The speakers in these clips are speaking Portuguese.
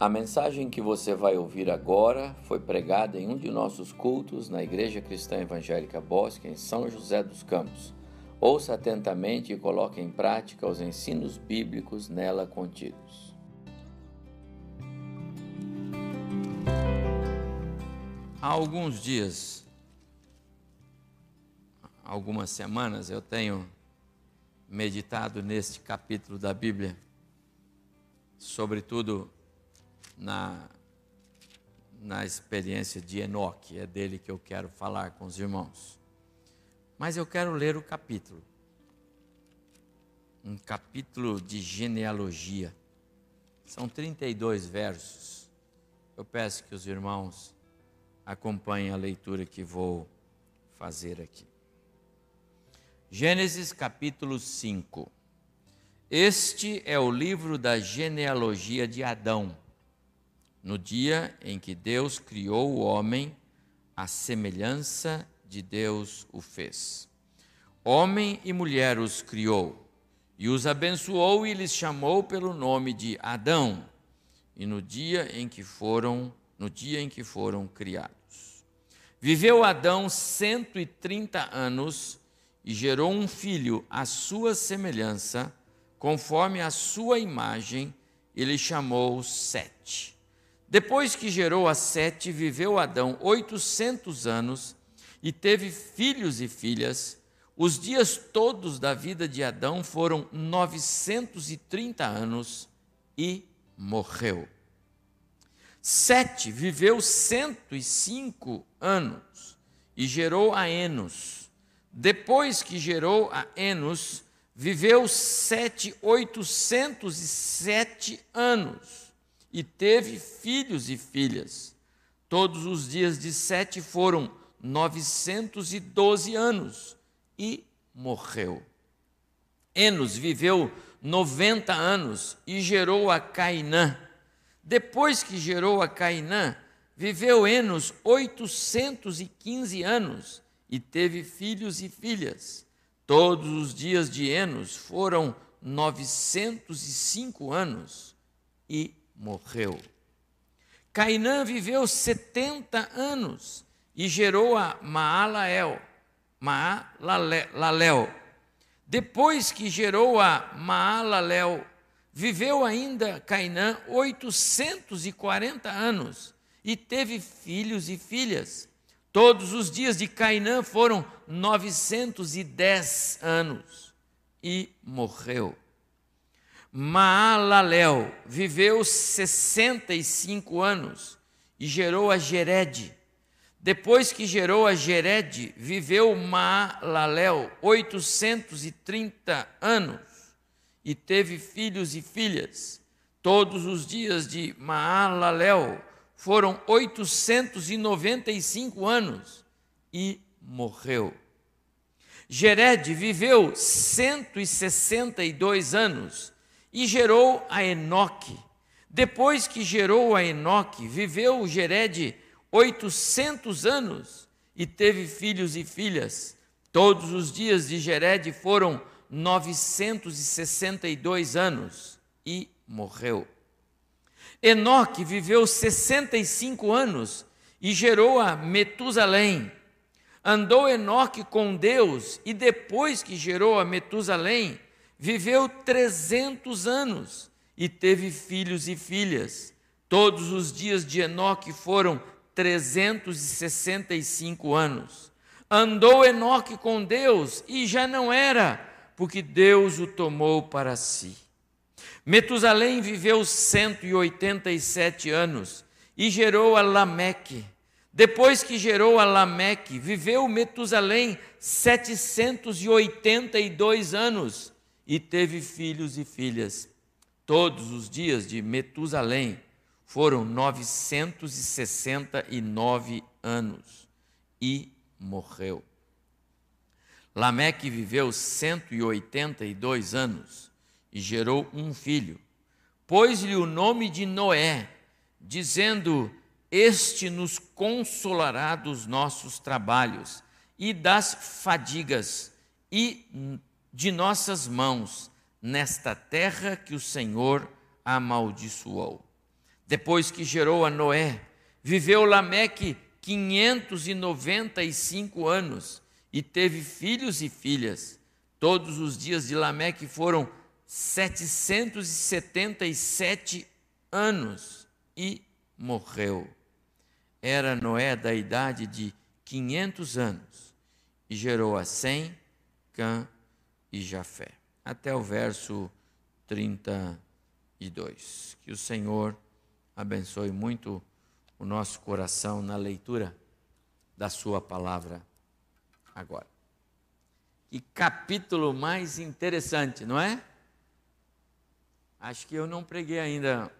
A mensagem que você vai ouvir agora foi pregada em um de nossos cultos na Igreja Cristã Evangélica Bosque, em São José dos Campos. Ouça atentamente e coloque em prática os ensinos bíblicos nela contidos. Há alguns dias, algumas semanas, eu tenho meditado neste capítulo da Bíblia, sobretudo na, na experiência de Enoque, é dele que eu quero falar com os irmãos. Mas eu quero ler o capítulo, um capítulo de genealogia. São 32 versos. Eu peço que os irmãos acompanhem a leitura que vou fazer aqui. Gênesis capítulo 5. Este é o livro da genealogia de Adão no dia em que Deus criou o homem, a semelhança de Deus o fez. Homem e mulher os criou, e os abençoou e lhes chamou pelo nome de Adão, e no dia em que foram, no dia em que foram criados. Viveu Adão cento e trinta anos e gerou um filho à sua semelhança, conforme a sua imagem, e lhe chamou Sete. Depois que gerou a Sete, viveu Adão oitocentos anos e teve filhos e filhas. Os dias todos da vida de Adão foram novecentos e trinta anos e morreu. Sete viveu cento e cinco anos e gerou a Enos. Depois que gerou a Enos, viveu sete oitocentos e sete anos e teve filhos e filhas. Todos os dias de Sete foram 912 anos e morreu. Enos viveu 90 anos e gerou a Cainã. Depois que gerou a Cainã, viveu Enos 815 anos e teve filhos e filhas. Todos os dias de Enos foram 905 anos e morreu. Cainã viveu 70 anos e gerou a Maalael, Maalalel. Depois que gerou a Maalalel, viveu ainda Cainã 840 anos e teve filhos e filhas. Todos os dias de Cainã foram 910 anos e morreu. Maalalel viveu 65 anos e gerou a Gered. Depois que gerou a Gered, viveu Maalalel 830 anos e teve filhos e filhas. Todos os dias de Maalalel foram 895 anos e morreu. Gered viveu 162 anos e gerou a Enoque. Depois que gerou a Enoque, viveu Gered 800 anos e teve filhos e filhas. Todos os dias de Gered foram 962 anos e morreu. Enoque viveu 65 anos e gerou a Metusalém. Andou Enoque com Deus e depois que gerou a Metusalém, viveu 300 anos e teve filhos e filhas. Todos os dias de Enoque foram 365 anos. Andou Enoque com Deus e já não era, porque Deus o tomou para si. Metusalém viveu 187 anos e gerou a Lameque. Depois que gerou a Lameque, viveu Metusalém 782 anos e teve filhos e filhas. Todos os dias de Metusalém foram 969 anos e morreu. Lameque viveu 182 anos e gerou um filho. Pôs-lhe o nome de Noé, dizendo: Este nos consolará dos nossos trabalhos e das fadigas, e de nossas mãos nesta terra que o Senhor amaldiçoou. depois que gerou a Noé, viveu Lameque 595 anos e teve filhos e filhas. Todos os dias de Lameque foram 777 anos e morreu. Era Noé da idade de 500 anos e gerou a Sem, Cã e Jafé. Até o verso 32. Que o Senhor abençoe muito o nosso coração na leitura da Sua palavra agora. Que capítulo mais interessante, não é? Acho que eu não preguei ainda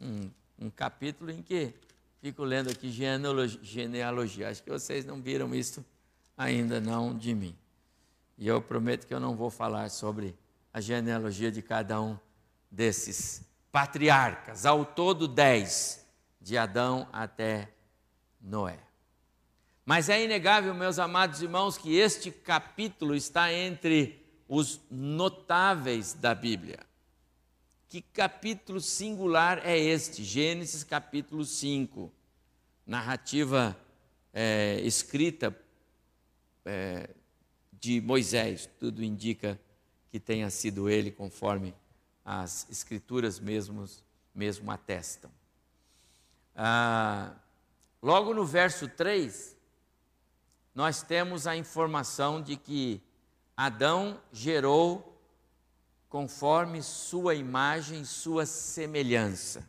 um, um capítulo em que fico lendo aqui genealogia, genealogia. Acho que vocês não viram isso ainda não de mim. E eu prometo que eu não vou falar sobre a genealogia de cada um desses patriarcas, ao todo dez, de Adão até Noé. Mas é inegável, meus amados irmãos, que este capítulo está entre os notáveis da Bíblia. Que capítulo singular é este? Gênesis capítulo 5. Narrativa é, escrita é, de Moisés. Tudo indica que tenha sido ele, conforme as escrituras mesmos, mesmo atestam. Ah, logo no verso 3, nós temos a informação de que Adão gerou conforme sua imagem, sua semelhança.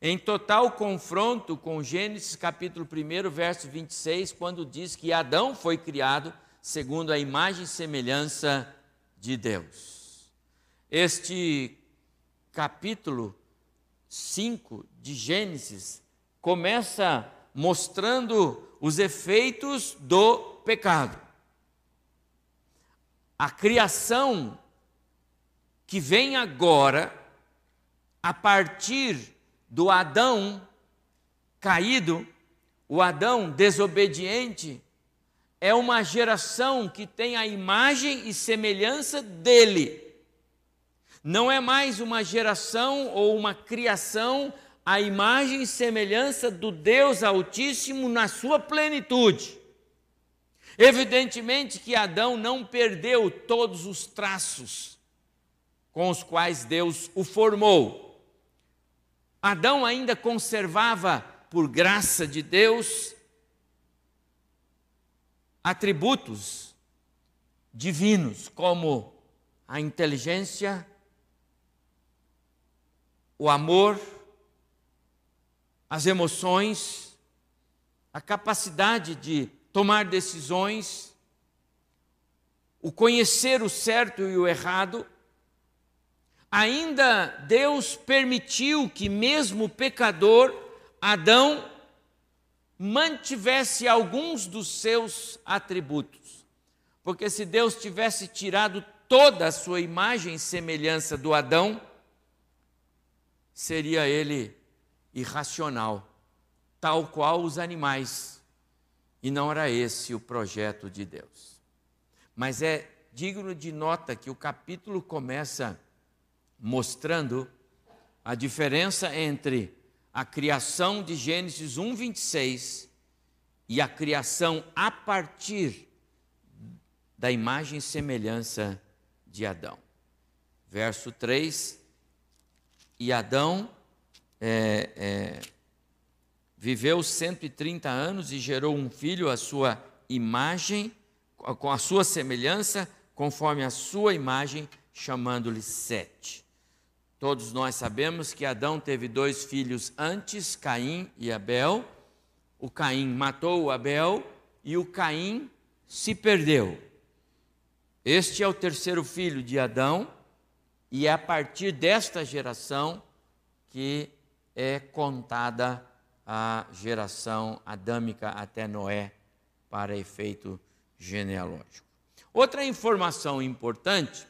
Em total confronto com Gênesis capítulo 1, verso 26, quando diz que Adão foi criado segundo a imagem e semelhança de Deus. Este capítulo 5 de Gênesis começa mostrando os efeitos do pecado. A criação que vem agora, a partir do Adão caído, o Adão desobediente, é uma geração que tem a imagem e semelhança dele. Não é mais uma geração ou uma criação a imagem e semelhança do Deus Altíssimo na sua plenitude. Evidentemente que Adão não perdeu todos os traços com os quais Deus o formou. Adão ainda conservava, por graça de Deus, atributos divinos, como a inteligência, o amor, as emoções, a capacidade de tomar decisões, o conhecer o certo e o errado, ainda Deus permitiu que, mesmo o pecador, Adão, mantivesse alguns dos seus atributos. Porque se Deus tivesse tirado toda a sua imagem e semelhança do Adão, seria ele irracional, tal qual os animais. E não era esse o projeto de Deus. Mas é digno de nota que o capítulo começa mostrando a diferença entre a criação de Gênesis 1, 26 e a criação a partir da imagem e semelhança de Adão. Verso 3: E Adão é, é, viveu 130 anos e gerou um filho à sua imagem, com a sua semelhança, conforme a sua imagem, chamando-lhe Sete. Todos nós sabemos que Adão teve dois filhos antes, Caim e Abel. O Caim matou o Abel e o Caim se perdeu. Este é o terceiro filho de Adão, e é a partir desta geração que é contada a geração adâmica até Noé para efeito genealógico. Outra informação importante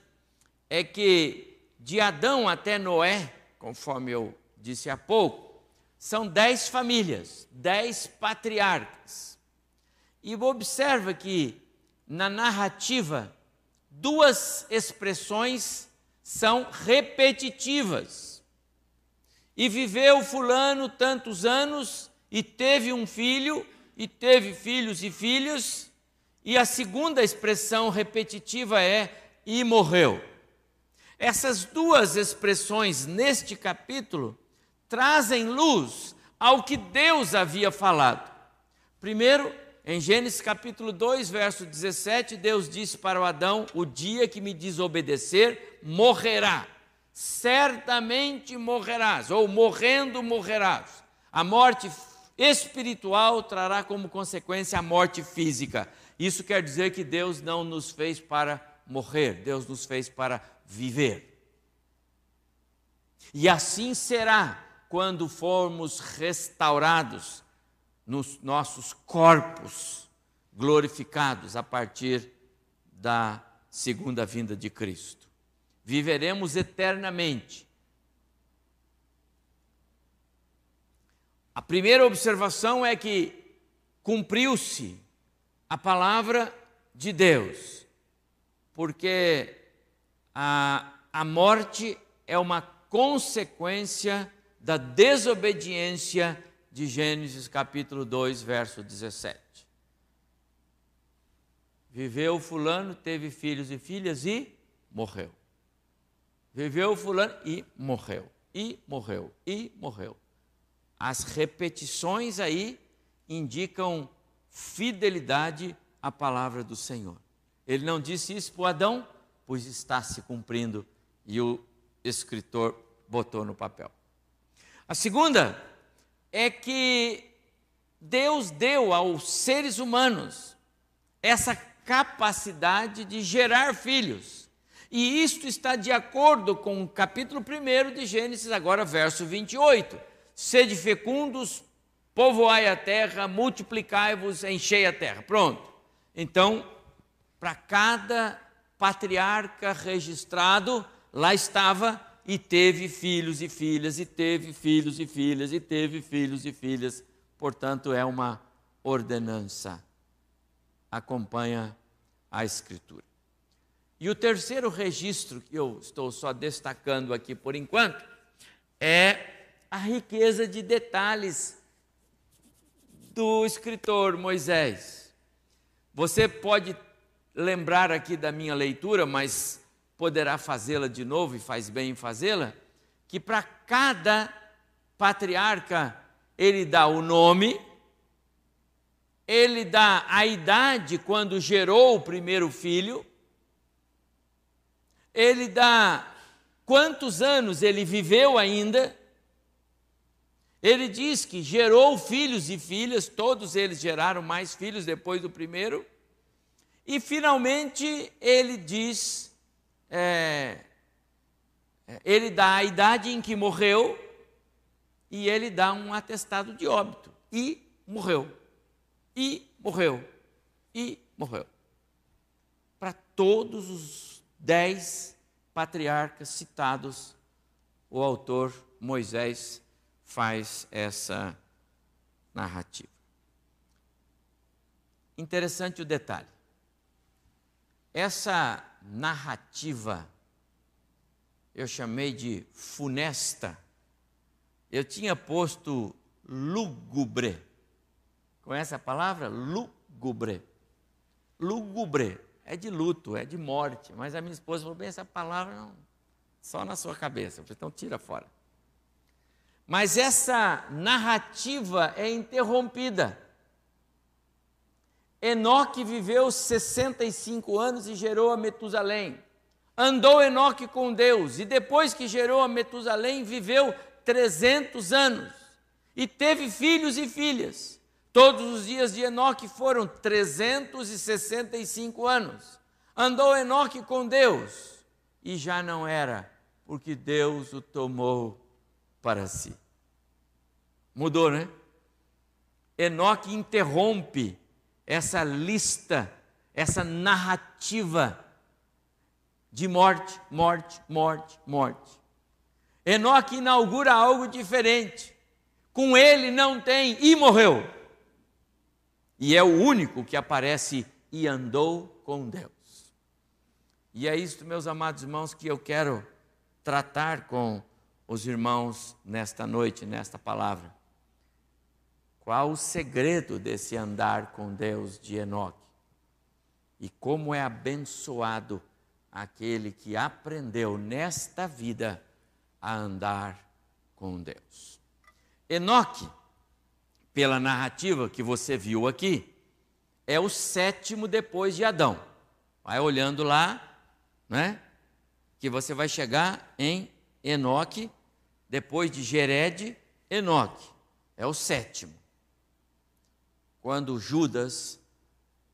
é que de Adão até Noé, conforme eu disse há pouco, são dez famílias, dez patriarcas. E observa que na narrativa, duas expressões são repetitivas. E viveu Fulano tantos anos, e teve um filho, e teve filhos e filhas, e a segunda expressão repetitiva é e morreu. Essas duas expressões neste capítulo trazem luz ao que Deus havia falado. Primeiro, em Gênesis capítulo 2, verso 17, Deus disse para o Adão: O dia que me desobedecer, morrerá. Certamente morrerás, ou morrendo morrerás. A morte espiritual trará como consequência a morte física. Isso quer dizer que Deus não nos fez para morrer, Deus nos fez para viver. E assim será quando formos restaurados nos nossos corpos glorificados a partir da segunda vinda de Cristo. Viveremos eternamente. A primeira observação é que cumpriu-se a palavra de Deus, porque a, a morte é uma consequência da desobediência de Gênesis capítulo 2, verso 17. Viveu fulano, teve filhos e filhas e morreu. Viveu fulano e morreu. E morreu. E morreu. As repetições aí indicam fidelidade à palavra do Senhor. Ele não disse isso para Adão, pois está se cumprindo e o escritor botou no papel. A segunda é que Deus deu aos seres humanos essa capacidade de gerar filhos. E isto está de acordo com o capítulo 1 de Gênesis, agora verso 28. Sede fecundos, povoai a terra, multiplicai-vos, enchei a terra. Pronto. Então, para cada patriarca registrado, lá estava e teve filhos e filhas, e teve filhos e filhas, e teve filhos e filhas. Portanto, é uma ordenança. Acompanha a Escritura. E o terceiro registro que eu estou só destacando aqui por enquanto é a riqueza de detalhes do escritor Moisés. Você pode lembrar aqui da minha leitura, mas poderá fazê-la de novo e faz bem em fazê-la, que para cada patriarca ele dá o nome, ele dá a idade quando gerou o primeiro filho, ele dá quantos anos ele viveu ainda, ele diz que gerou filhos e filhas, todos eles geraram mais filhos depois do primeiro, e finalmente ele diz é, é, ele dá a idade em que morreu e ele dá um atestado de óbito. E morreu. E morreu. E morreu. Para todos os dez patriarcas citados, o autor Moisés faz essa narrativa. Interessante o detalhe. Essa narrativa, eu chamei de funesta. Eu tinha posto lúgubre. Conhece a palavra? Lúgubre. Lúgubre é de luto, é de morte. Mas a minha esposa falou: bem, essa palavra não, só na sua cabeça. Falei, então tira fora. Mas essa narrativa é interrompida. Enoque viveu 65 anos e gerou a Metusalém. Andou Enoque com Deus e depois que gerou a Metusalém, viveu 300 anos e teve filhos e filhas. Todos os dias de Enoque foram 365 anos. Andou Enoque com Deus e já não era, porque Deus o tomou para si. Mudou, né? Enoque interrompe essa lista, essa narrativa de morte, morte, morte, morte. Enoque inaugura algo diferente. Com ele não tem e morreu. E é o único que aparece e andou com Deus. E é isto, meus amados irmãos, que eu quero tratar com os irmãos nesta noite, nesta palavra. Qual o segredo desse andar com Deus de Enoque? E como é abençoado aquele que aprendeu nesta vida a andar com Deus. Enoque, pela narrativa que você viu aqui, é o sétimo depois de Adão. Vai olhando lá, né? Que você vai chegar em Enoque, depois de Gered, Enoque. É o sétimo. Quando Judas,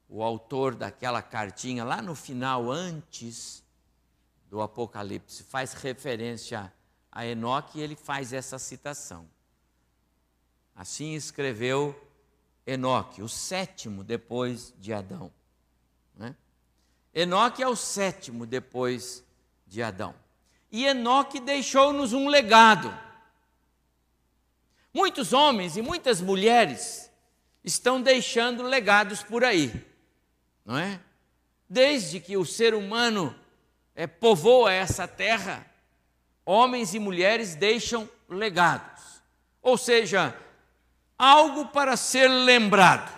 o autor daquela cartinha, lá no final, antes do Apocalipse, faz referência a Enoque, ele faz essa citação. Assim escreveu Enoque, o sétimo depois de Adão. Né? Enoque é o sétimo depois de Adão. E Enoque deixou-nos um legado. Muitos homens e muitas mulheres estão deixando legados por aí, não é? Desde que o ser humano é, povoa essa terra, homens e mulheres deixam legados. Ou seja, algo para ser lembrado,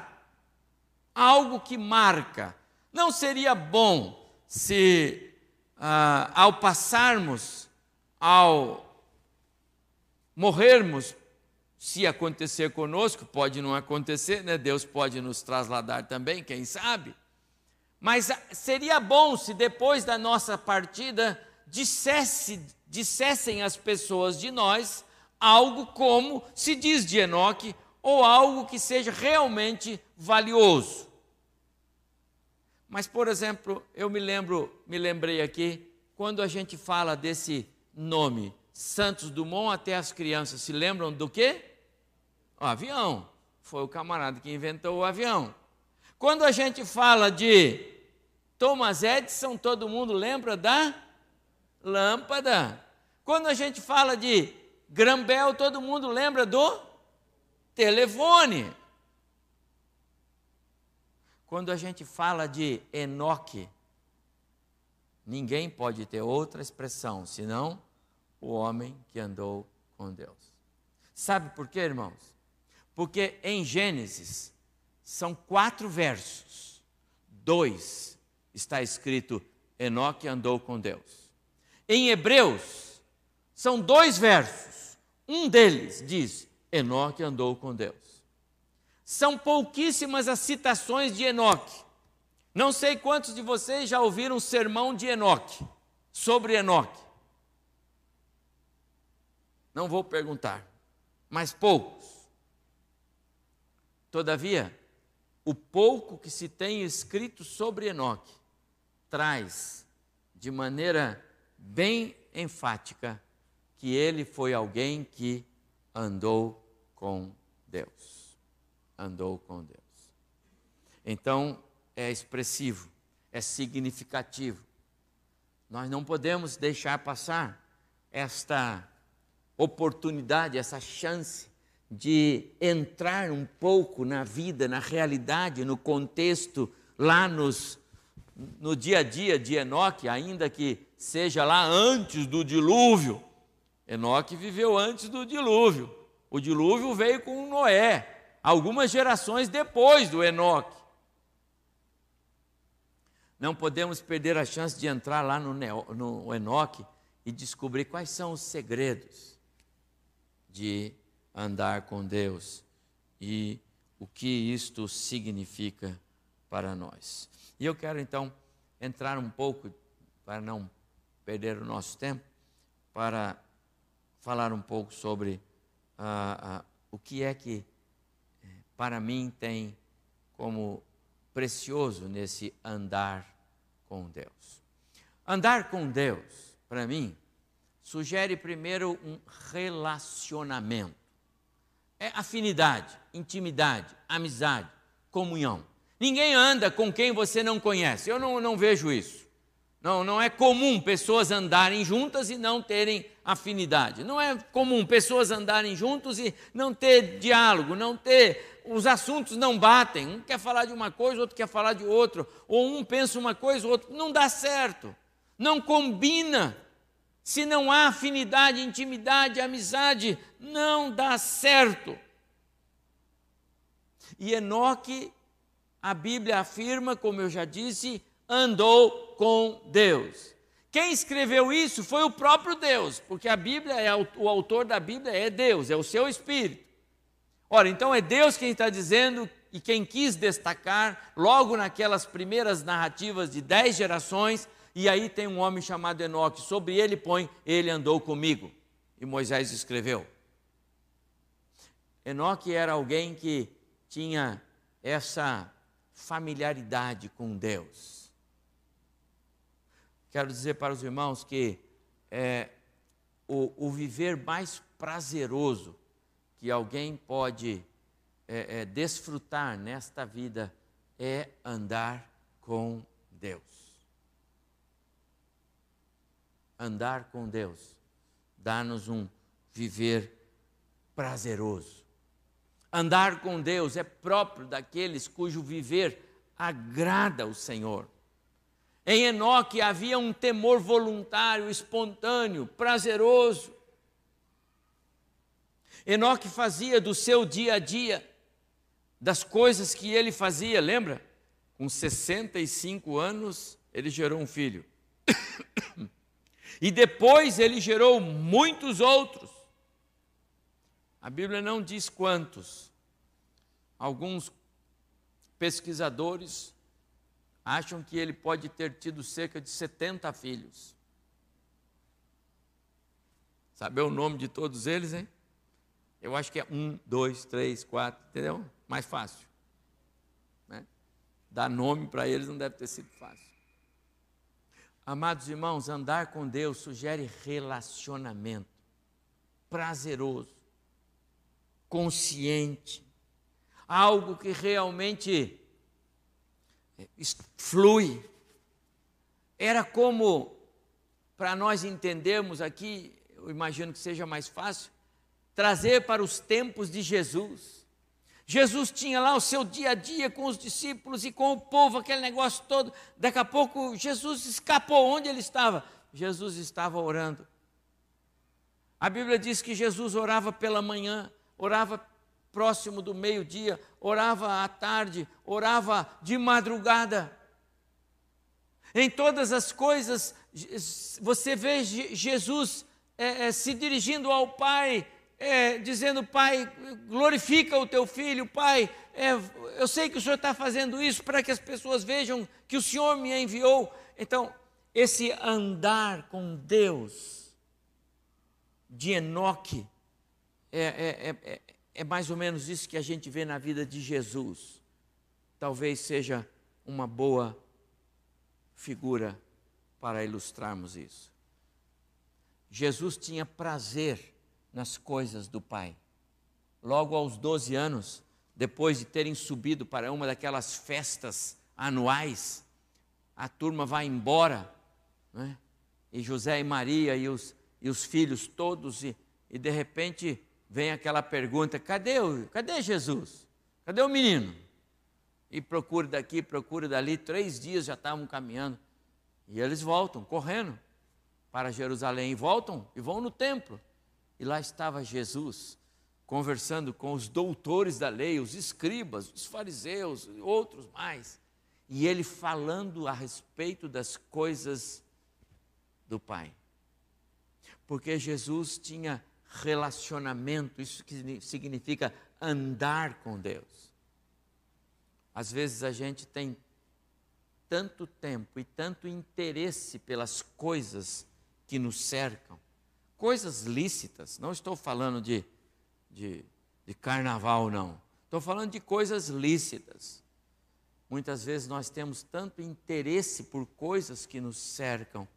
algo que marca. Não seria bom se, ah, ao passarmos, ao morrermos, se acontecer conosco, pode não acontecer, né? Deus pode nos trasladar também, quem sabe. Mas seria bom se depois da nossa partida dissesse, dissessem as pessoas de nós algo como se diz de Enoque, ou algo que seja realmente valioso. Mas, por exemplo, eu me lembro, me lembrei aqui, quando a gente fala desse nome, Santos Dumont até as crianças se lembram do quê? O avião. Foi o camarada que inventou o avião. Quando a gente fala de Thomas Edison, todo mundo lembra da lâmpada. Quando a gente fala de Grambel, todo mundo lembra do telefone. Quando a gente fala de Enoque, ninguém pode ter outra expressão senão o homem que andou com Deus. Sabe por quê, irmãos? Porque em Gênesis são quatro versos, dois está escrito Enoque andou com Deus. Em Hebreus são dois versos, um deles diz Enoque andou com Deus. São pouquíssimas as citações de Enoque. Não sei quantos de vocês já ouviram um sermão de Enoque, sobre Enoque. Não vou perguntar, mas poucos. Todavia, o pouco que se tem escrito sobre Enoque traz de maneira bem enfática que ele foi alguém que andou com Deus. Andou com Deus. Então, é expressivo, é significativo. Nós não podemos deixar passar esta oportunidade, essa chance de entrar um pouco na vida, na realidade, no contexto, lá nos, no dia a dia de Enoque, ainda que seja lá antes do dilúvio. Enoque viveu antes do dilúvio. O dilúvio veio com Noé, algumas gerações depois do Enoque. Não podemos perder a chance de entrar lá no, no Enoque e descobrir quais são os segredos de andar com Deus e o que isto significa para nós. E eu quero então entrar um pouco, para não perder o nosso tempo, para falar um pouco sobre ah, ah, o que é que eh, para mim tem como precioso nesse andar com Deus. Andar com Deus, para mim, sugere primeiro um relacionamento. É afinidade, intimidade, amizade, comunhão. Ninguém anda com quem você não conhece. Eu não, não vejo isso. Não, não é comum pessoas andarem juntas e não terem afinidade. Não é comum pessoas andarem juntos e não ter diálogo, não ter. Os assuntos não batem. Um quer falar de uma coisa, outro quer falar de outro. Ou um pensa uma coisa, o outro. Não dá certo. Não combina. Se não há afinidade, intimidade, amizade, não dá certo. E Enoque, a Bíblia afirma, como eu já disse, andou com Deus. Quem escreveu isso foi o próprio Deus, porque a Bíblia é o autor da Bíblia é Deus, é o seu espírito. Ora, então é Deus quem está dizendo e quem quis destacar logo naquelas primeiras narrativas de dez gerações, e aí tem um homem chamado Enoque, sobre ele põe, ele andou comigo. E Moisés escreveu. Enoque era alguém que tinha essa familiaridade com Deus. Quero dizer para os irmãos que é, o, o viver mais prazeroso que alguém pode é, é, desfrutar nesta vida é andar com Deus. Andar com Deus dá-nos um viver prazeroso. Andar com Deus é próprio daqueles cujo viver agrada o Senhor. Em Enoque havia um temor voluntário, espontâneo, prazeroso. Enoque fazia do seu dia a dia, das coisas que ele fazia, lembra? Com 65 anos, ele gerou um filho. e depois ele gerou muitos outros. A Bíblia não diz quantos. Alguns pesquisadores acham que ele pode ter tido cerca de 70 filhos. Sabe o nome de todos eles, hein? Eu acho que é um, dois, três, quatro, entendeu? Mais fácil. Né? Dar nome para eles não deve ter sido fácil. Amados irmãos, andar com Deus sugere relacionamento prazeroso, consciente, algo que realmente é, flui. Era como, para nós entendermos aqui, eu imagino que seja mais fácil, trazer para os tempos de Jesus. Jesus tinha lá o seu dia a dia com os discípulos e com o povo, aquele negócio todo. Daqui a pouco Jesus escapou. Onde ele estava? Jesus estava orando. A Bíblia diz que Jesus orava pela manhã, orava próximo do meio-dia, orava à tarde, orava de madrugada. Em todas as coisas, você vê Jesus é, é, se dirigindo ao Pai, é, dizendo: Pai, glorifica o teu filho, Pai. É, eu sei que o Senhor está fazendo isso para que as pessoas vejam que o Senhor me enviou. Então, esse andar com Deus de Enoque é, é, é, é mais ou menos isso que a gente vê na vida de Jesus. Talvez seja uma boa figura para ilustrarmos isso. Jesus tinha prazer nas coisas do Pai. Logo aos 12 anos, depois de terem subido para uma daquelas festas anuais, a turma vai embora, né? e José e Maria e os, e os filhos todos, e, e de repente vem aquela pergunta: cadê, o, cadê Jesus? Cadê o menino? E procura daqui, procura dali, três dias já estavam caminhando. E eles voltam, correndo para Jerusalém, e voltam e vão no templo. E lá estava Jesus, conversando com os doutores da lei, os escribas, os fariseus, e outros mais. E ele falando a respeito das coisas do Pai. Porque Jesus tinha relacionamento, isso que significa andar com Deus. Às vezes a gente tem tanto tempo e tanto interesse pelas coisas que nos cercam, coisas lícitas, não estou falando de, de, de carnaval, não, estou falando de coisas lícitas. Muitas vezes nós temos tanto interesse por coisas que nos cercam,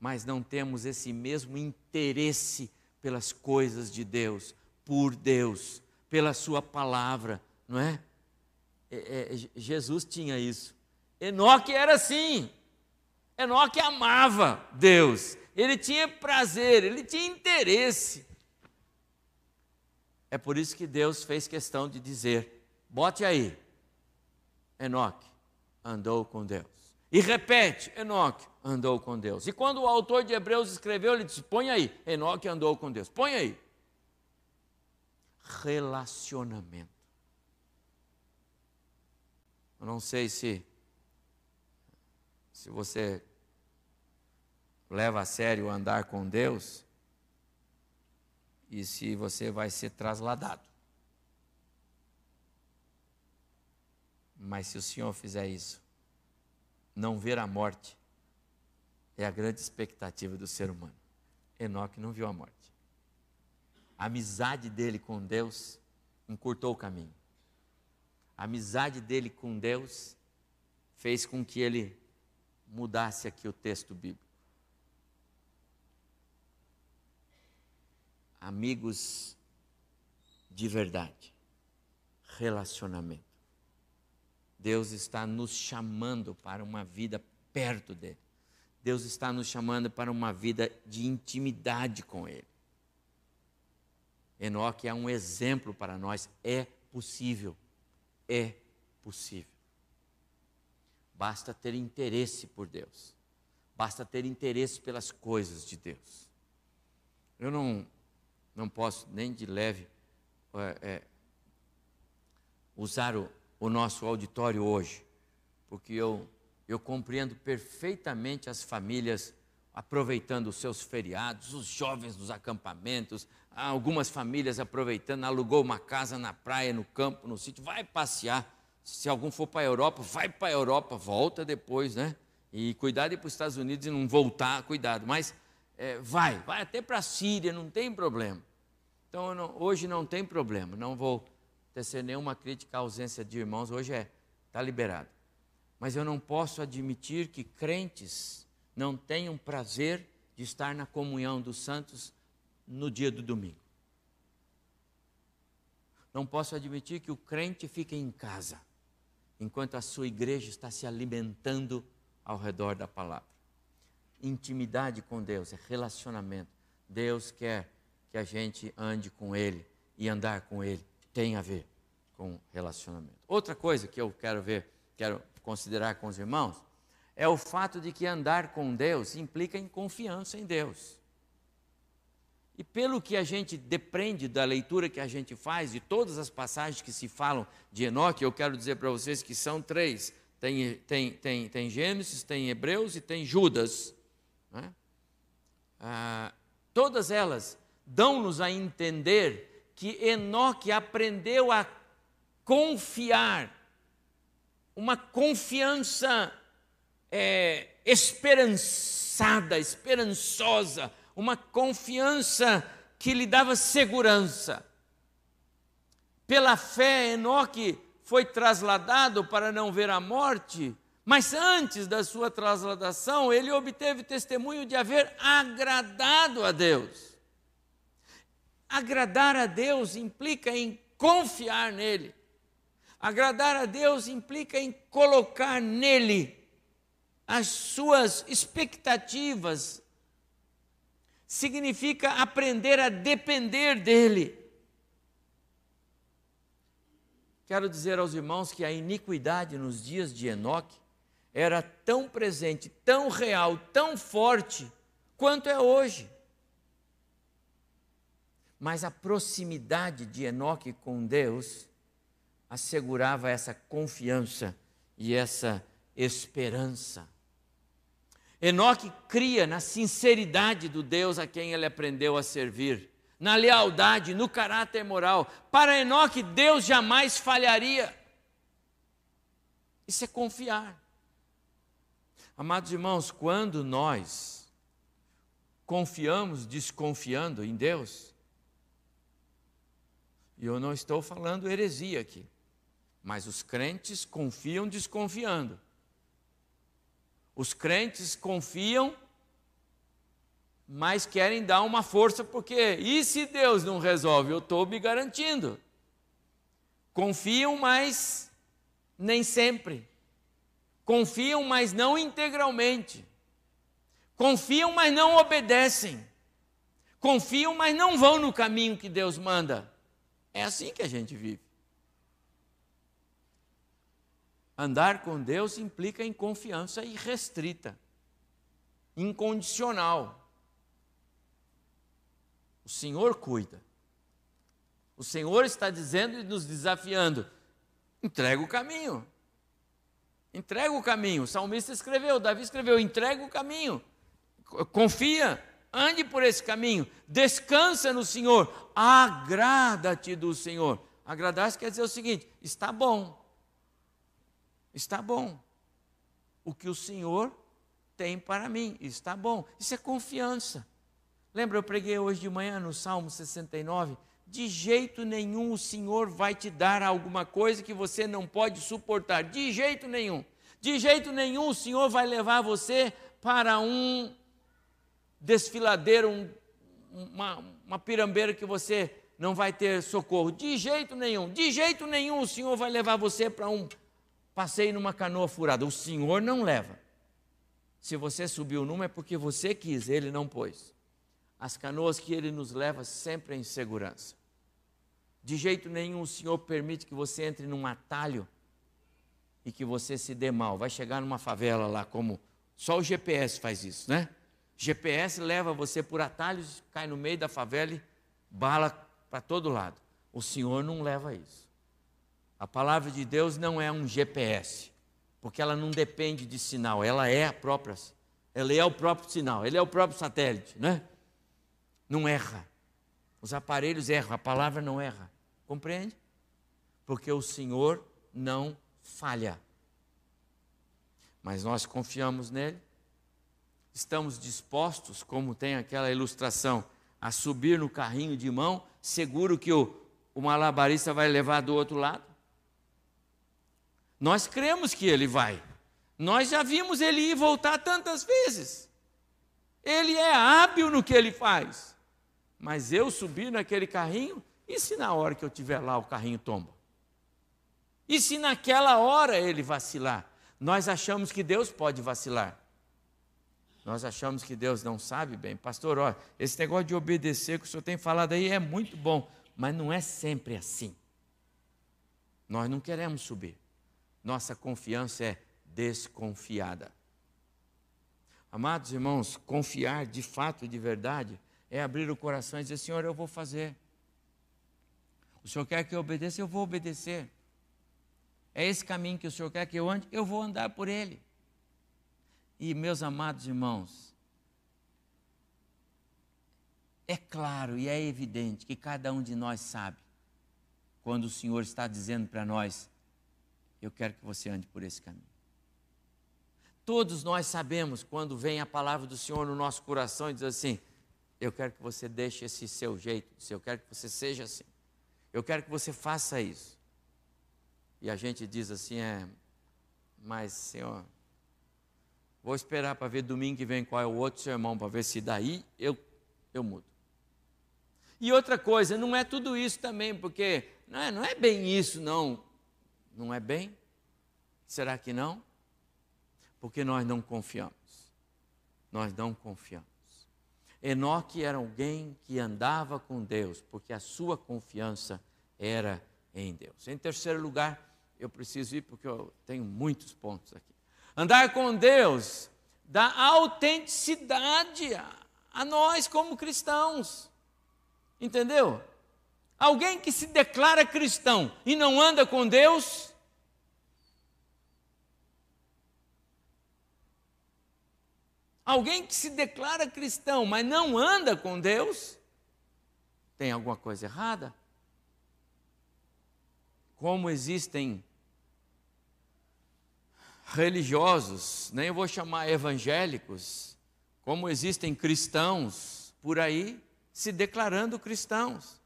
mas não temos esse mesmo interesse pelas coisas de Deus, por Deus, pela Sua palavra, não é? é, é Jesus tinha isso. Enoque era assim. Enoque amava Deus, ele tinha prazer, ele tinha interesse. É por isso que Deus fez questão de dizer: bote aí, Enoque andou com Deus. E repete: Enoque andou com Deus. E quando o autor de Hebreus escreveu, ele disse: põe aí, Enoque andou com Deus. Põe aí. Relacionamento. Eu não sei se se você leva a sério andar com Deus e se você vai ser trasladado. Mas se o Senhor fizer isso, não ver a morte é a grande expectativa do ser humano. Enoque não viu a morte. A amizade dele com Deus encurtou o caminho. A amizade dele com Deus fez com que ele mudasse aqui o texto bíblico. Amigos de verdade, relacionamento. Deus está nos chamando para uma vida perto dele. Deus está nos chamando para uma vida de intimidade com ele. Enoque é um exemplo para nós. É possível. É possível. Basta ter interesse por Deus. Basta ter interesse pelas coisas de Deus. Eu não, não posso nem de leve é, é, usar o, o nosso auditório hoje, porque eu, eu compreendo perfeitamente as famílias aproveitando os seus feriados, os jovens nos acampamentos, algumas famílias aproveitando, alugou uma casa na praia, no campo, no sítio, vai passear. Se algum for para a Europa, vai para a Europa, volta depois, né? E cuidado ir para os Estados Unidos e não voltar, cuidado. Mas é, vai, vai até para a Síria, não tem problema. Então, não, hoje não tem problema, não vou tecer nenhuma crítica à ausência de irmãos, hoje é, está liberado. Mas eu não posso admitir que crentes não tenham prazer de estar na comunhão dos santos no dia do domingo. Não posso admitir que o crente fique em casa enquanto a sua igreja está se alimentando ao redor da palavra. Intimidade com Deus é relacionamento. Deus quer que a gente ande com Ele e andar com Ele tem a ver com relacionamento. Outra coisa que eu quero ver, quero considerar com os irmãos, é o fato de que andar com Deus implica em confiança em Deus. E pelo que a gente depreende da leitura que a gente faz, de todas as passagens que se falam de Enoque, eu quero dizer para vocês que são três: tem, tem, tem, tem Gênesis, tem Hebreus e tem Judas. Né? Ah, todas elas dão-nos a entender que Enoque aprendeu a confiar, uma confiança é, esperançada, esperançosa uma confiança que lhe dava segurança. Pela fé, Enoque foi trasladado para não ver a morte, mas antes da sua trasladação, ele obteve testemunho de haver agradado a Deus. Agradar a Deus implica em confiar nele. Agradar a Deus implica em colocar nele as suas expectativas, significa aprender a depender dele. Quero dizer aos irmãos que a iniquidade nos dias de Enoque era tão presente, tão real, tão forte quanto é hoje. Mas a proximidade de Enoque com Deus assegurava essa confiança e essa esperança. Enoque cria na sinceridade do Deus a quem ele aprendeu a servir, na lealdade, no caráter moral. Para Enoque, Deus jamais falharia. Isso é confiar. Amados irmãos, quando nós confiamos desconfiando em Deus, e eu não estou falando heresia aqui, mas os crentes confiam desconfiando. Os crentes confiam, mas querem dar uma força, porque e se Deus não resolve? Eu estou me garantindo. Confiam, mas nem sempre. Confiam, mas não integralmente. Confiam, mas não obedecem. Confiam, mas não vão no caminho que Deus manda. É assim que a gente vive. Andar com Deus implica em confiança irrestrita, incondicional. O Senhor cuida. O Senhor está dizendo e nos desafiando: entrega o caminho. Entrega o caminho. O salmista escreveu, Davi escreveu: entrega o caminho. Confia, ande por esse caminho. Descansa no Senhor. Agrada-te do Senhor. Agradar-se quer dizer o seguinte: está bom. Está bom. O que o Senhor tem para mim está bom. Isso é confiança. Lembra, eu preguei hoje de manhã no Salmo 69? De jeito nenhum o Senhor vai te dar alguma coisa que você não pode suportar. De jeito nenhum. De jeito nenhum o Senhor vai levar você para um desfiladeiro, um, uma, uma pirambeira que você não vai ter socorro. De jeito nenhum. De jeito nenhum o Senhor vai levar você para um passeio numa canoa furada. O Senhor não leva. Se você subiu numa é porque você quis, ele não pôs as canoas que ele nos leva sempre em segurança. De jeito nenhum o Senhor permite que você entre num atalho e que você se dê mal. Vai chegar numa favela lá, como só o GPS faz isso, né? GPS leva você por atalhos, cai no meio da favela e bala para todo lado. O Senhor não leva isso. A palavra de Deus não é um GPS, porque ela não depende de sinal, ela é a própria, ela é o próprio sinal, ele é o próprio satélite, né? não erra. Os aparelhos erram, a palavra não erra. Compreende? Porque o Senhor não falha. Mas nós confiamos nele, estamos dispostos, como tem aquela ilustração, a subir no carrinho de mão, seguro que o, o malabarista vai levar do outro lado. Nós cremos que ele vai. Nós já vimos ele ir voltar tantas vezes. Ele é hábil no que ele faz. Mas eu subir naquele carrinho, e se na hora que eu estiver lá o carrinho tomba? E se naquela hora ele vacilar? Nós achamos que Deus pode vacilar. Nós achamos que Deus não sabe bem. Pastor, olha, esse negócio de obedecer que o senhor tem falado aí é muito bom, mas não é sempre assim. Nós não queremos subir. Nossa confiança é desconfiada. Amados irmãos, confiar de fato, de verdade, é abrir o coração e dizer: Senhor, eu vou fazer. O Senhor quer que eu obedeça, eu vou obedecer. É esse caminho que o Senhor quer que eu ande, eu vou andar por ele. E, meus amados irmãos, é claro e é evidente que cada um de nós sabe quando o Senhor está dizendo para nós: Eu quero que você ande por esse caminho. Todos nós sabemos quando vem a palavra do Senhor no nosso coração e diz assim: eu quero que você deixe esse seu jeito, eu quero que você seja assim. Eu quero que você faça isso. E a gente diz assim, é, mas Senhor, vou esperar para ver domingo que vem qual é o outro sermão, para ver se daí eu, eu mudo. E outra coisa, não é tudo isso também, porque não é, não é bem isso, não. Não é bem? Será que não? Porque nós não confiamos. Nós não confiamos. Enoque era alguém que andava com Deus, porque a sua confiança era em Deus. Em terceiro lugar, eu preciso ir porque eu tenho muitos pontos aqui. Andar com Deus dá autenticidade a, a nós como cristãos. Entendeu? Alguém que se declara cristão e não anda com Deus, Alguém que se declara cristão, mas não anda com Deus, tem alguma coisa errada? Como existem religiosos, nem eu vou chamar evangélicos, como existem cristãos por aí se declarando cristãos,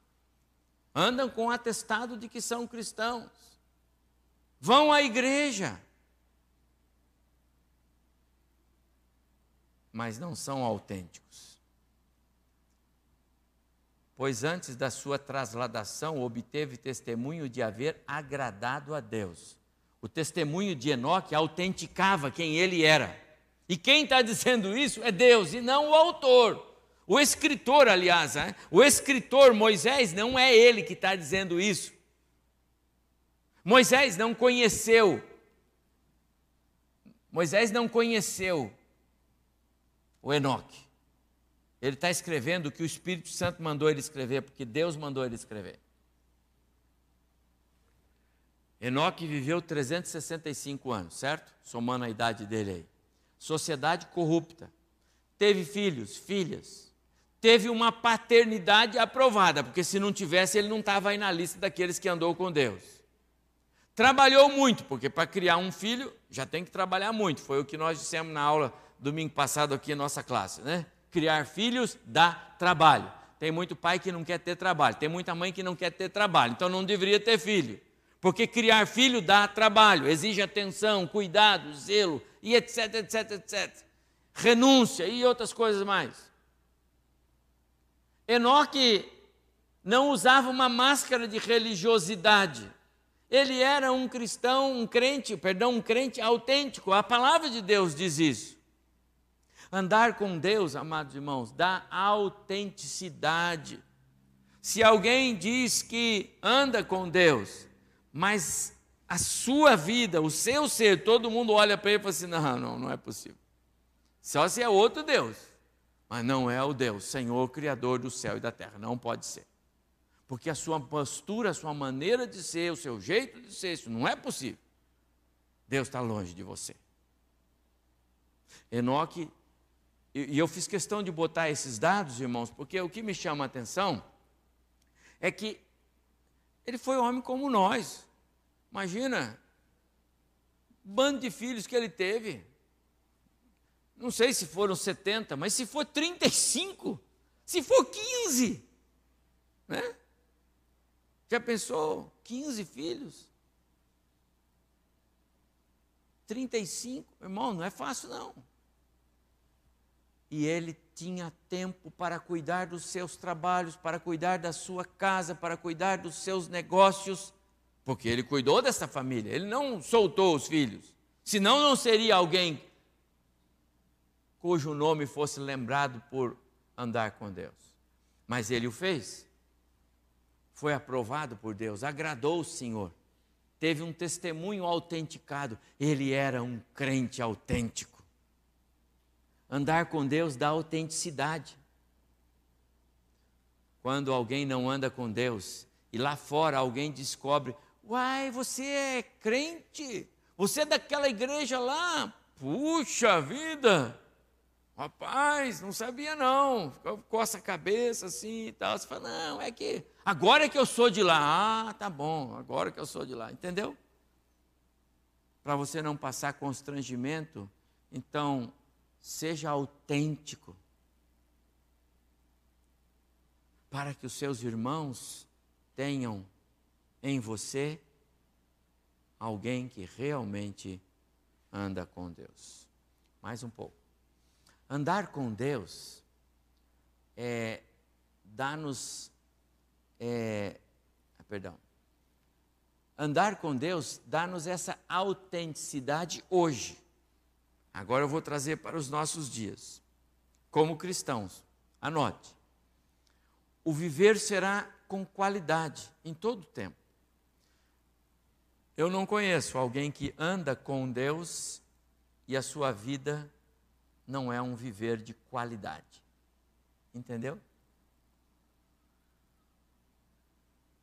andam com atestado de que são cristãos, vão à igreja, mas não são autênticos. Pois antes da sua trasladação obteve testemunho de haver agradado a Deus. O testemunho de Enoque autenticava quem ele era. E quem está dizendo isso é Deus e não o autor. O escritor, aliás, né? o escritor Moisés não é ele que está dizendo isso. Moisés não conheceu Moisés não conheceu o Enoque. Ele está escrevendo o que o Espírito Santo mandou ele escrever, porque Deus mandou ele escrever. Enoque viveu 365 anos, certo? Somando a idade dele aí. Sociedade corrupta. Teve filhos, filhas. Teve uma paternidade aprovada, porque se não tivesse, ele não estava aí na lista daqueles que andou com Deus. Trabalhou muito, porque para criar um filho já tem que trabalhar muito. Foi o que nós dissemos na aula domingo passado aqui em nossa classe, né? Criar filhos dá trabalho. Tem muito pai que não quer ter trabalho, tem muita mãe que não quer ter trabalho, então não deveria ter filho. Porque criar filho dá trabalho, exige atenção, cuidado, zelo e etc, etc, etc. Renúncia e outras coisas mais. Enoque não usava uma máscara de religiosidade. Ele era um cristão, um crente, perdão, um crente autêntico. A palavra de Deus diz isso. Andar com Deus, amados irmãos, dá autenticidade. Se alguém diz que anda com Deus, mas a sua vida, o seu ser, todo mundo olha para ele e fala assim: não, não, não é possível. Só se é outro Deus, mas não é o Deus, Senhor, Criador do céu e da terra, não pode ser. Porque a sua postura, a sua maneira de ser, o seu jeito de ser, isso não é possível. Deus está longe de você. Enoque, e eu fiz questão de botar esses dados, irmãos, porque o que me chama a atenção é que ele foi homem como nós. Imagina, bando de filhos que ele teve. Não sei se foram 70, mas se for 35, se for 15, né? Já pensou? 15 filhos? 35, irmão, não é fácil não. E ele tinha tempo para cuidar dos seus trabalhos, para cuidar da sua casa, para cuidar dos seus negócios, porque ele cuidou dessa família, ele não soltou os filhos. Senão não seria alguém cujo nome fosse lembrado por andar com Deus. Mas ele o fez foi aprovado por Deus, agradou o Senhor, teve um testemunho autenticado, ele era um crente autêntico. Andar com Deus dá autenticidade. Quando alguém não anda com Deus e lá fora alguém descobre, uai, você é crente, você é daquela igreja lá, puxa vida, Rapaz, não sabia não. Coça a cabeça assim e tal. Você fala, não, é que agora é que eu sou de lá. Ah, tá bom, agora que eu sou de lá. Entendeu? Para você não passar constrangimento, então seja autêntico. Para que os seus irmãos tenham em você alguém que realmente anda com Deus. Mais um pouco. Andar com Deus é dá-nos. É, perdão. Andar com Deus dá-nos essa autenticidade hoje. Agora eu vou trazer para os nossos dias. Como cristãos, anote. O viver será com qualidade em todo o tempo. Eu não conheço alguém que anda com Deus e a sua vida não é um viver de qualidade. Entendeu?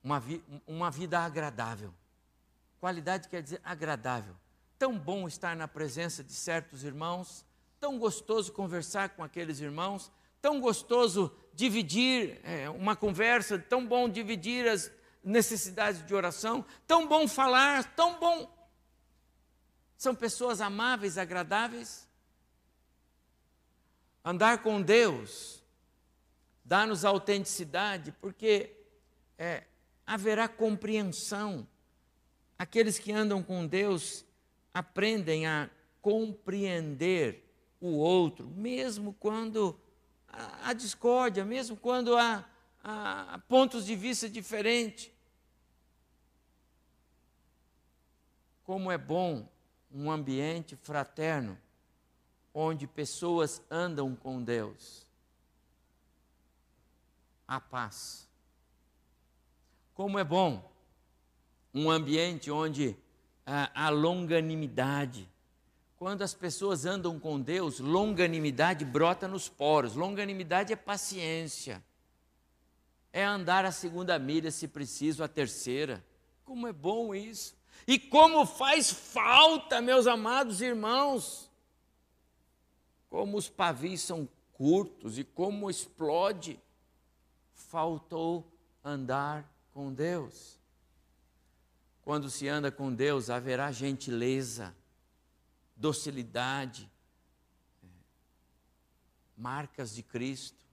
Uma, vi, uma vida agradável. Qualidade quer dizer agradável. Tão bom estar na presença de certos irmãos, tão gostoso conversar com aqueles irmãos, tão gostoso dividir é, uma conversa, tão bom dividir as necessidades de oração, tão bom falar, tão bom. São pessoas amáveis, agradáveis. Andar com Deus dá-nos autenticidade, porque é, haverá compreensão. Aqueles que andam com Deus aprendem a compreender o outro, mesmo quando há discórdia, mesmo quando há, há pontos de vista diferentes. Como é bom um ambiente fraterno onde pessoas andam com Deus. A paz. Como é bom um ambiente onde há longanimidade. quando as pessoas andam com Deus, longanimidade brota nos poros. Longanimidade é paciência. É andar a segunda milha, se preciso, a terceira. Como é bom isso. E como faz falta, meus amados irmãos. Como os pavis são curtos e como explode. Faltou andar com Deus. Quando se anda com Deus, haverá gentileza docilidade, marcas de Cristo.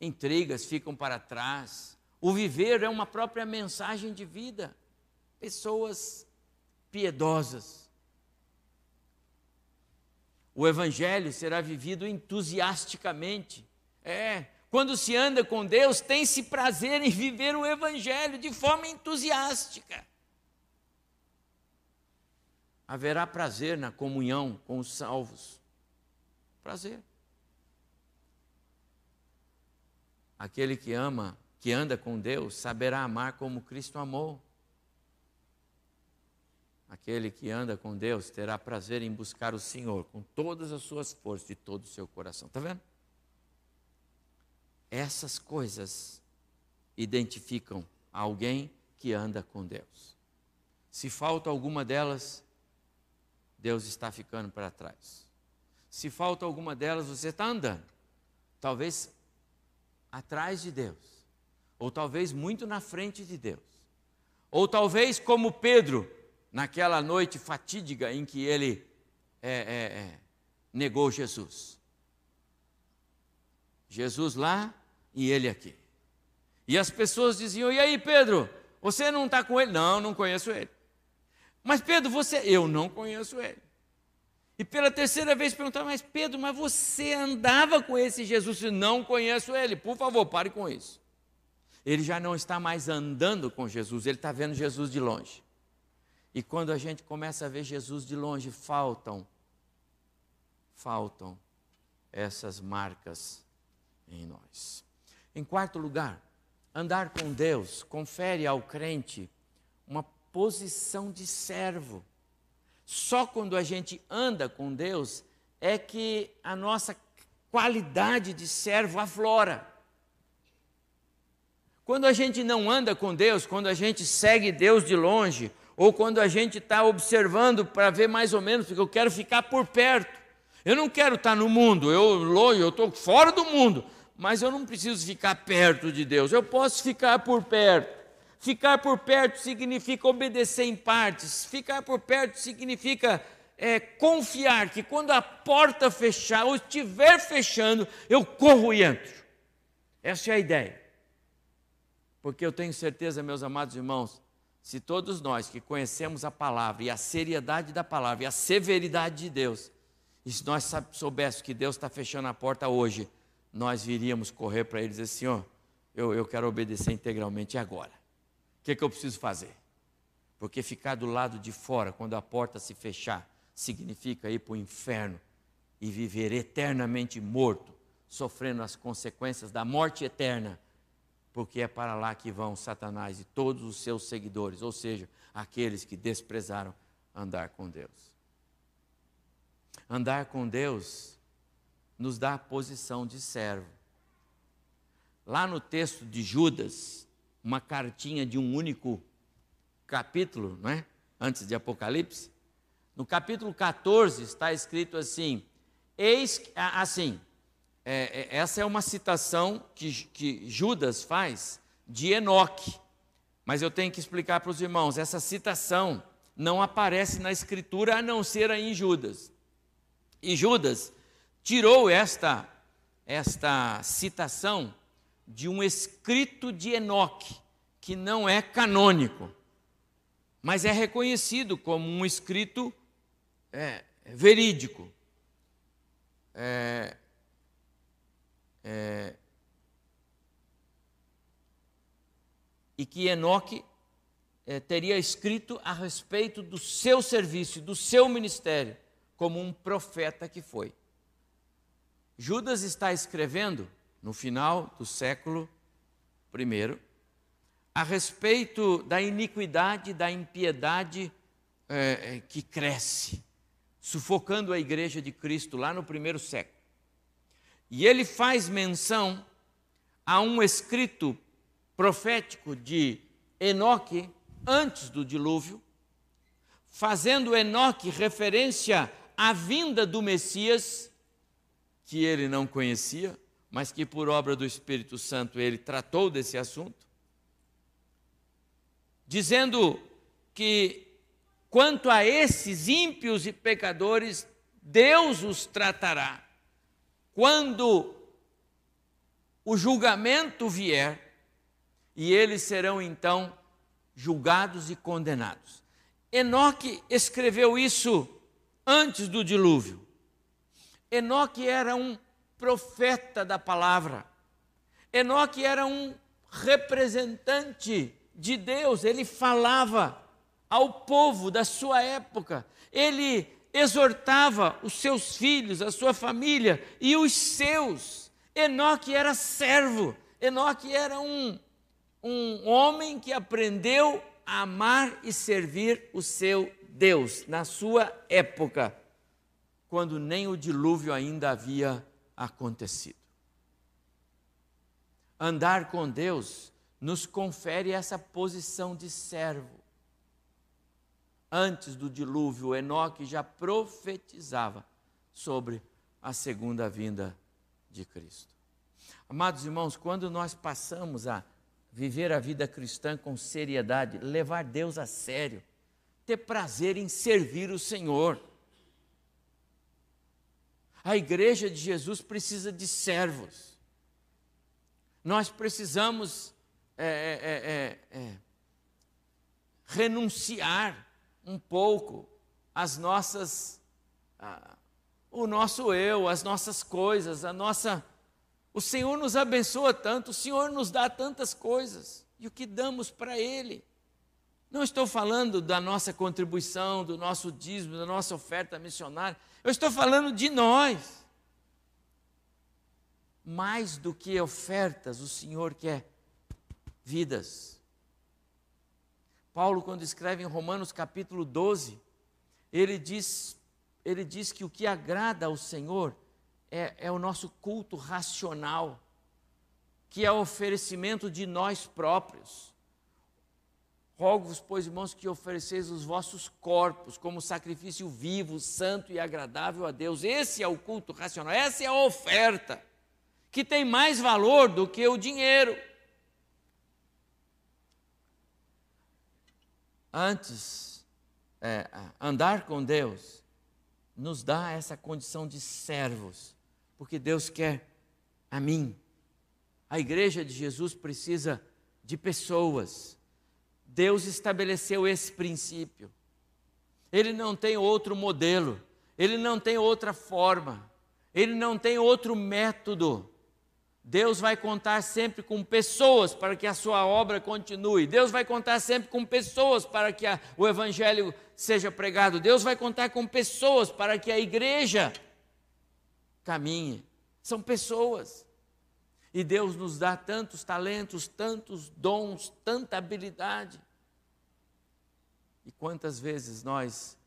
Intrigas ficam para trás. O viver é uma própria mensagem de vida. Pessoas piedosas. O evangelho será vivido entusiasticamente. É, quando se anda com Deus, tem-se prazer em viver o evangelho de forma entusiástica haverá prazer na comunhão com os salvos. Prazer. Aquele que ama, que anda com Deus, saberá amar como Cristo amou. Aquele que anda com Deus terá prazer em buscar o Senhor com todas as suas forças e todo o seu coração. Está vendo? Essas coisas identificam alguém que anda com Deus. Se falta alguma delas, Deus está ficando para trás. Se falta alguma delas, você está andando. Talvez atrás de Deus. Ou talvez muito na frente de Deus. Ou talvez como Pedro, naquela noite fatídica em que ele é, é, é, negou Jesus. Jesus lá e ele aqui. E as pessoas diziam: E aí, Pedro, você não está com ele? Não, não conheço ele. Mas Pedro, você, eu não conheço ele. E pela terceira vez perguntaram, mas Pedro, mas você andava com esse Jesus? Não conheço ele. Por favor, pare com isso. Ele já não está mais andando com Jesus, ele está vendo Jesus de longe. E quando a gente começa a ver Jesus de longe, faltam, faltam essas marcas em nós. Em quarto lugar, andar com Deus confere ao crente uma posição de servo. Só quando a gente anda com Deus é que a nossa qualidade de servo aflora. Quando a gente não anda com Deus, quando a gente segue Deus de longe, ou quando a gente está observando para ver mais ou menos, porque eu quero ficar por perto. Eu não quero estar tá no mundo, eu longe, eu estou fora do mundo, mas eu não preciso ficar perto de Deus, eu posso ficar por perto. Ficar por perto significa obedecer em partes. Ficar por perto significa é, confiar que quando a porta fechar ou estiver fechando, eu corro e entro. Essa é a ideia. Porque eu tenho certeza, meus amados irmãos, se todos nós que conhecemos a palavra e a seriedade da palavra e a severidade de Deus, e se nós soubéssemos que Deus está fechando a porta hoje, nós viríamos correr para ele e dizer: Senhor, eu, eu quero obedecer integralmente agora que, que eu preciso fazer? Porque ficar do lado de fora, quando a porta se fechar, significa ir para o inferno e viver eternamente morto, sofrendo as consequências da morte eterna, porque é para lá que vão Satanás e todos os seus seguidores, ou seja, aqueles que desprezaram andar com Deus. Andar com Deus nos dá a posição de servo. Lá no texto de Judas, uma cartinha de um único capítulo, não é? Antes de Apocalipse. No capítulo 14 está escrito assim: Eis assim, é, é, essa é uma citação que, que Judas faz de Enoque. Mas eu tenho que explicar para os irmãos: essa citação não aparece na Escritura a não ser em Judas. E Judas tirou esta, esta citação de um escrito de Enoque, que não é canônico, mas é reconhecido como um escrito é, verídico. É, é, e que Enoque é, teria escrito a respeito do seu serviço, do seu ministério, como um profeta que foi. Judas está escrevendo no final do século I, a respeito da iniquidade, da impiedade é, é, que cresce sufocando a igreja de Cristo lá no primeiro século. E ele faz menção a um escrito profético de Enoque antes do dilúvio, fazendo Enoque referência à vinda do Messias, que ele não conhecia, mas que por obra do Espírito Santo ele tratou desse assunto, dizendo que quanto a esses ímpios e pecadores, Deus os tratará. Quando o julgamento vier, e eles serão então julgados e condenados. Enoque escreveu isso antes do dilúvio. Enoque era um profeta da palavra. Enoque era um representante de Deus, ele falava ao povo da sua época. Ele exortava os seus filhos, a sua família e os seus. Enoque era servo, Enoque era um, um homem que aprendeu a amar e servir o seu Deus na sua época, quando nem o dilúvio ainda havia acontecido. Andar com Deus nos confere essa posição de servo antes do dilúvio, Enoque já profetizava sobre a segunda vinda de Cristo. Amados irmãos, quando nós passamos a viver a vida cristã com seriedade, levar Deus a sério, ter prazer em servir o Senhor. A igreja de Jesus precisa de servos. Nós precisamos é, é, é, renunciar um pouco as nossas, ah, o nosso eu, as nossas coisas, a nossa. O Senhor nos abençoa tanto, o Senhor nos dá tantas coisas, e o que damos para Ele? Não estou falando da nossa contribuição, do nosso dízimo, da nossa oferta missionária, eu estou falando de nós. Mais do que ofertas, o Senhor quer vidas. Paulo, quando escreve em Romanos capítulo 12, ele diz, ele diz que o que agrada ao Senhor é, é o nosso culto racional, que é o oferecimento de nós próprios. Rogo-vos, pois, irmãos, que ofereceis os vossos corpos como sacrifício vivo, santo e agradável a Deus. Esse é o culto racional, essa é a oferta, que tem mais valor do que o dinheiro. antes, é, andar com Deus, nos dá essa condição de servos, porque Deus quer a mim. A igreja de Jesus precisa de pessoas. Deus estabeleceu esse princípio. Ele não tem outro modelo, ele não tem outra forma, ele não tem outro método. Deus vai contar sempre com pessoas para que a sua obra continue. Deus vai contar sempre com pessoas para que a, o evangelho seja pregado. Deus vai contar com pessoas para que a igreja caminhe. São pessoas. E Deus nos dá tantos talentos, tantos dons, tanta habilidade. E quantas vezes nós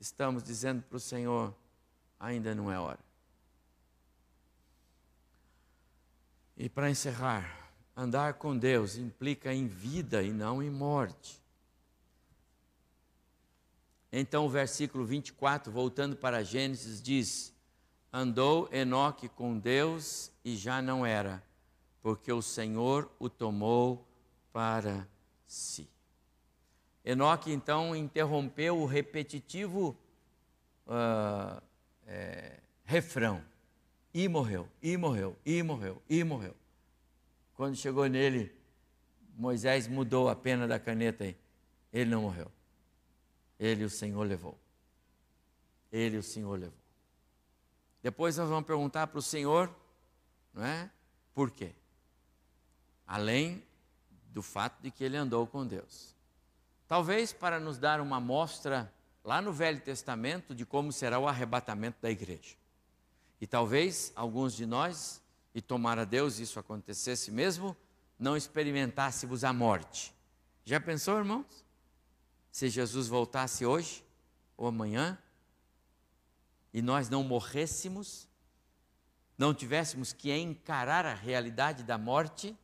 estamos dizendo para o Senhor: ainda não é hora. E para encerrar, andar com Deus implica em vida e não em morte. Então o versículo 24, voltando para Gênesis, diz: Andou Enoque com Deus e já não era, porque o Senhor o tomou para si. Enoque então interrompeu o repetitivo uh, é, refrão e morreu, e morreu, e morreu, e morreu. Quando chegou nele, Moisés mudou a pena da caneta e ele não morreu. Ele o Senhor levou. Ele o Senhor levou. Depois nós vamos perguntar para o Senhor, não é? Por quê? Além do fato de que ele andou com Deus. Talvez para nos dar uma amostra lá no Velho Testamento de como será o arrebatamento da igreja. E talvez alguns de nós, e tomara Deus isso acontecesse mesmo, não experimentássemos a morte. Já pensou, irmãos? Se Jesus voltasse hoje ou amanhã, e nós não morrêssemos, não tivéssemos que encarar a realidade da morte?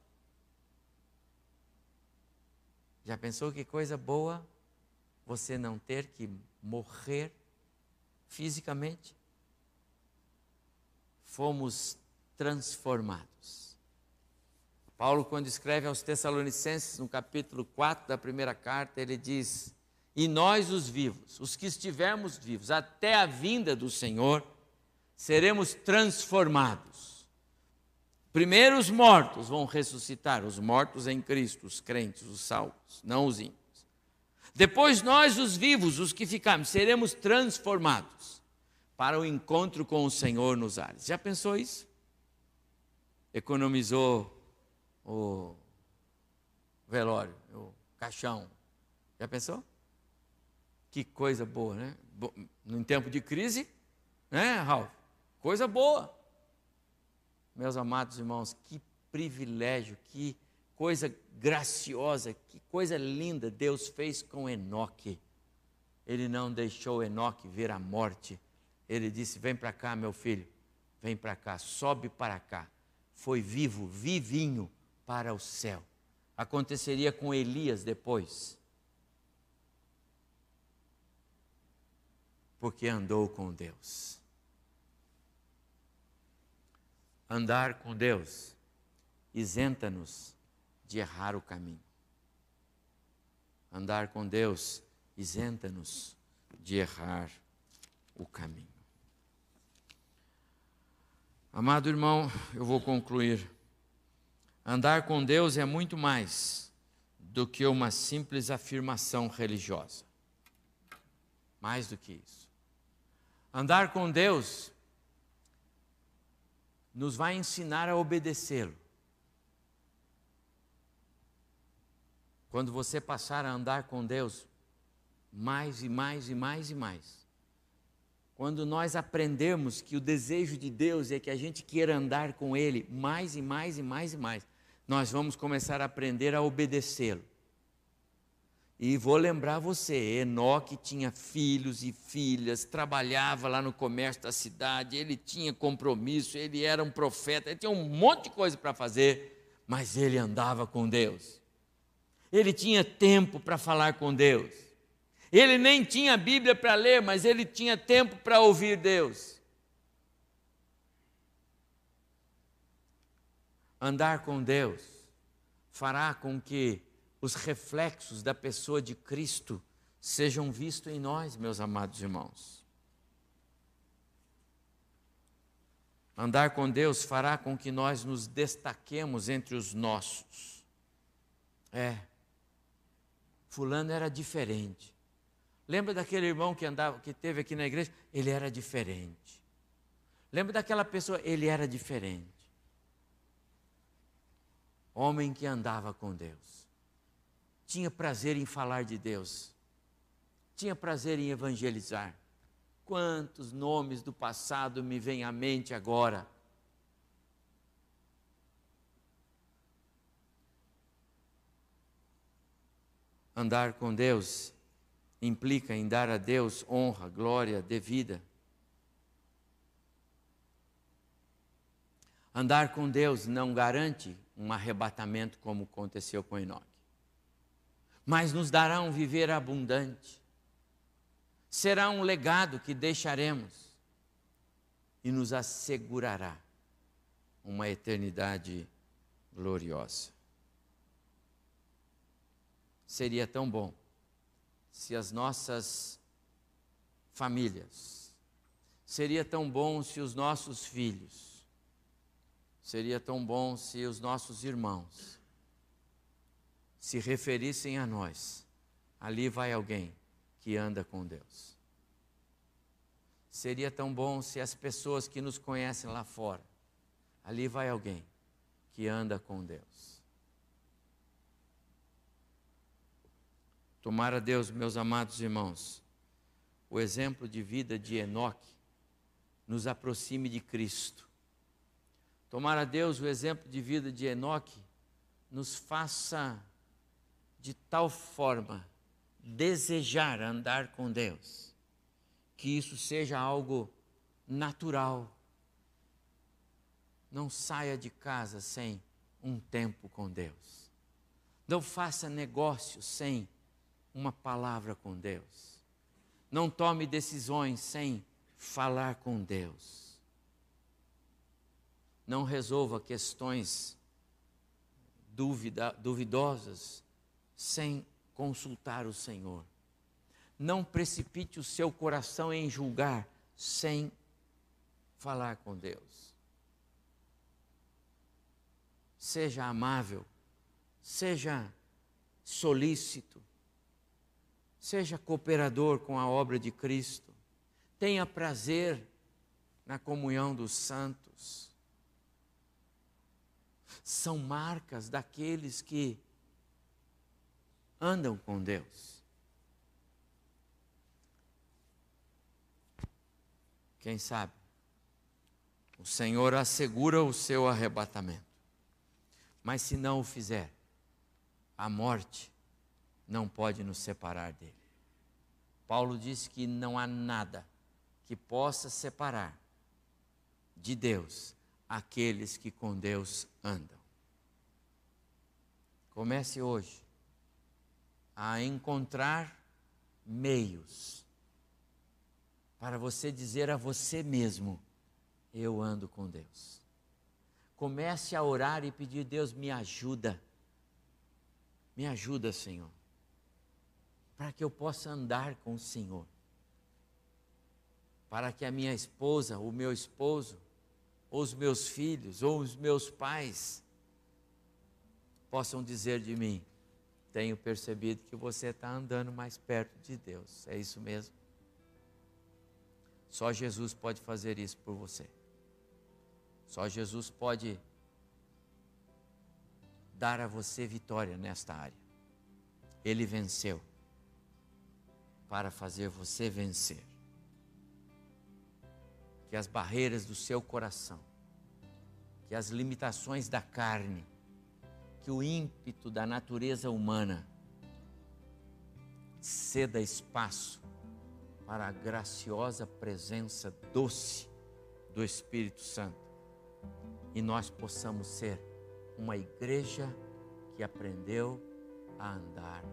Já pensou que coisa boa você não ter que morrer fisicamente? Fomos transformados. Paulo, quando escreve aos Tessalonicenses, no capítulo 4 da primeira carta, ele diz: E nós, os vivos, os que estivermos vivos até a vinda do Senhor, seremos transformados. Primeiro os mortos vão ressuscitar, os mortos em Cristo, os crentes, os salvos, não os ímpios. Depois nós, os vivos, os que ficarmos, seremos transformados para o encontro com o Senhor nos ares. Já pensou isso? Economizou o velório, o caixão. Já pensou? Que coisa boa, né? Em tempo de crise, né, Ralf? Coisa boa. Meus amados irmãos, que privilégio, que coisa graciosa, que coisa linda Deus fez com Enoque. Ele não deixou Enoque ver a morte. Ele disse: Vem para cá, meu filho, vem para cá, sobe para cá. Foi vivo, vivinho para o céu. Aconteceria com Elias depois. Porque andou com Deus. Andar com Deus isenta-nos de errar o caminho. Andar com Deus isenta-nos de errar o caminho. Amado irmão, eu vou concluir. Andar com Deus é muito mais do que uma simples afirmação religiosa. Mais do que isso. Andar com Deus nos vai ensinar a obedecê-lo. Quando você passar a andar com Deus mais e mais e mais e mais. Quando nós aprendemos que o desejo de Deus é que a gente queira andar com Ele mais e mais e mais e mais nós vamos começar a aprender a obedecê-lo. E vou lembrar você, Enoque tinha filhos e filhas, trabalhava lá no comércio da cidade, ele tinha compromisso, ele era um profeta, ele tinha um monte de coisa para fazer, mas ele andava com Deus. Ele tinha tempo para falar com Deus. Ele nem tinha Bíblia para ler, mas ele tinha tempo para ouvir Deus. andar com Deus fará com que os reflexos da pessoa de Cristo sejam vistos em nós, meus amados irmãos. Andar com Deus fará com que nós nos destaquemos entre os nossos. É. Fulano era diferente. Lembra daquele irmão que andava, que teve aqui na igreja? Ele era diferente. Lembra daquela pessoa? Ele era diferente homem que andava com Deus, tinha prazer em falar de Deus, tinha prazer em evangelizar. Quantos nomes do passado me vêm à mente agora? Andar com Deus implica em dar a Deus honra, glória devida. Andar com Deus não garante um arrebatamento como aconteceu com Enoque. Mas nos dará um viver abundante. Será um legado que deixaremos e nos assegurará uma eternidade gloriosa. Seria tão bom se as nossas famílias, seria tão bom se os nossos filhos, Seria tão bom se os nossos irmãos se referissem a nós. Ali vai alguém que anda com Deus. Seria tão bom se as pessoas que nos conhecem lá fora, ali vai alguém que anda com Deus. Tomara Deus, meus amados irmãos, o exemplo de vida de Enoque nos aproxime de Cristo Tomara Deus o exemplo de vida de Enoque nos faça de tal forma desejar andar com Deus, que isso seja algo natural. Não saia de casa sem um tempo com Deus. Não faça negócio sem uma palavra com Deus. Não tome decisões sem falar com Deus. Não resolva questões duvidosas sem consultar o Senhor. Não precipite o seu coração em julgar sem falar com Deus. Seja amável, seja solícito, seja cooperador com a obra de Cristo, tenha prazer na comunhão dos santos. São marcas daqueles que andam com Deus. Quem sabe? O Senhor assegura o seu arrebatamento. Mas se não o fizer, a morte não pode nos separar dele. Paulo diz que não há nada que possa separar de Deus aqueles que com Deus andam. Comece hoje a encontrar meios para você dizer a você mesmo: Eu ando com Deus. Comece a orar e pedir: Deus, me ajuda. Me ajuda, Senhor, para que eu possa andar com o Senhor. Para que a minha esposa, o meu esposo, ou os meus filhos, ou os meus pais, possam dizer de mim: tenho percebido que você está andando mais perto de Deus. É isso mesmo? Só Jesus pode fazer isso por você. Só Jesus pode dar a você vitória nesta área. Ele venceu para fazer você vencer. Que as barreiras do seu coração, que as limitações da carne, que o ímpeto da natureza humana ceda espaço para a graciosa presença doce do Espírito Santo. E nós possamos ser uma igreja que aprendeu a andar